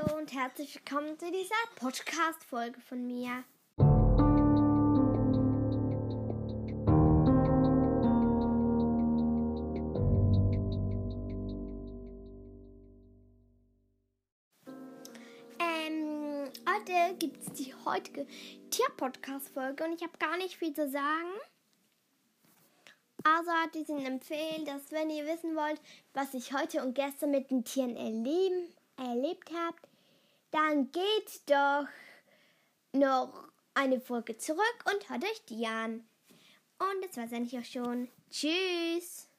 Hallo und herzlich willkommen zu dieser Podcast-Folge von mir. Ähm, heute gibt es die heutige Tier-Podcast-Folge und ich habe gar nicht viel zu sagen. Also hat Ihnen empfehlen, dass wenn ihr wissen wollt, was ich heute und gestern mit den Tieren erleben, erlebt habt, dann geht doch noch eine Folge zurück und hört euch die an. Und das war's eigentlich auch schon. Tschüss!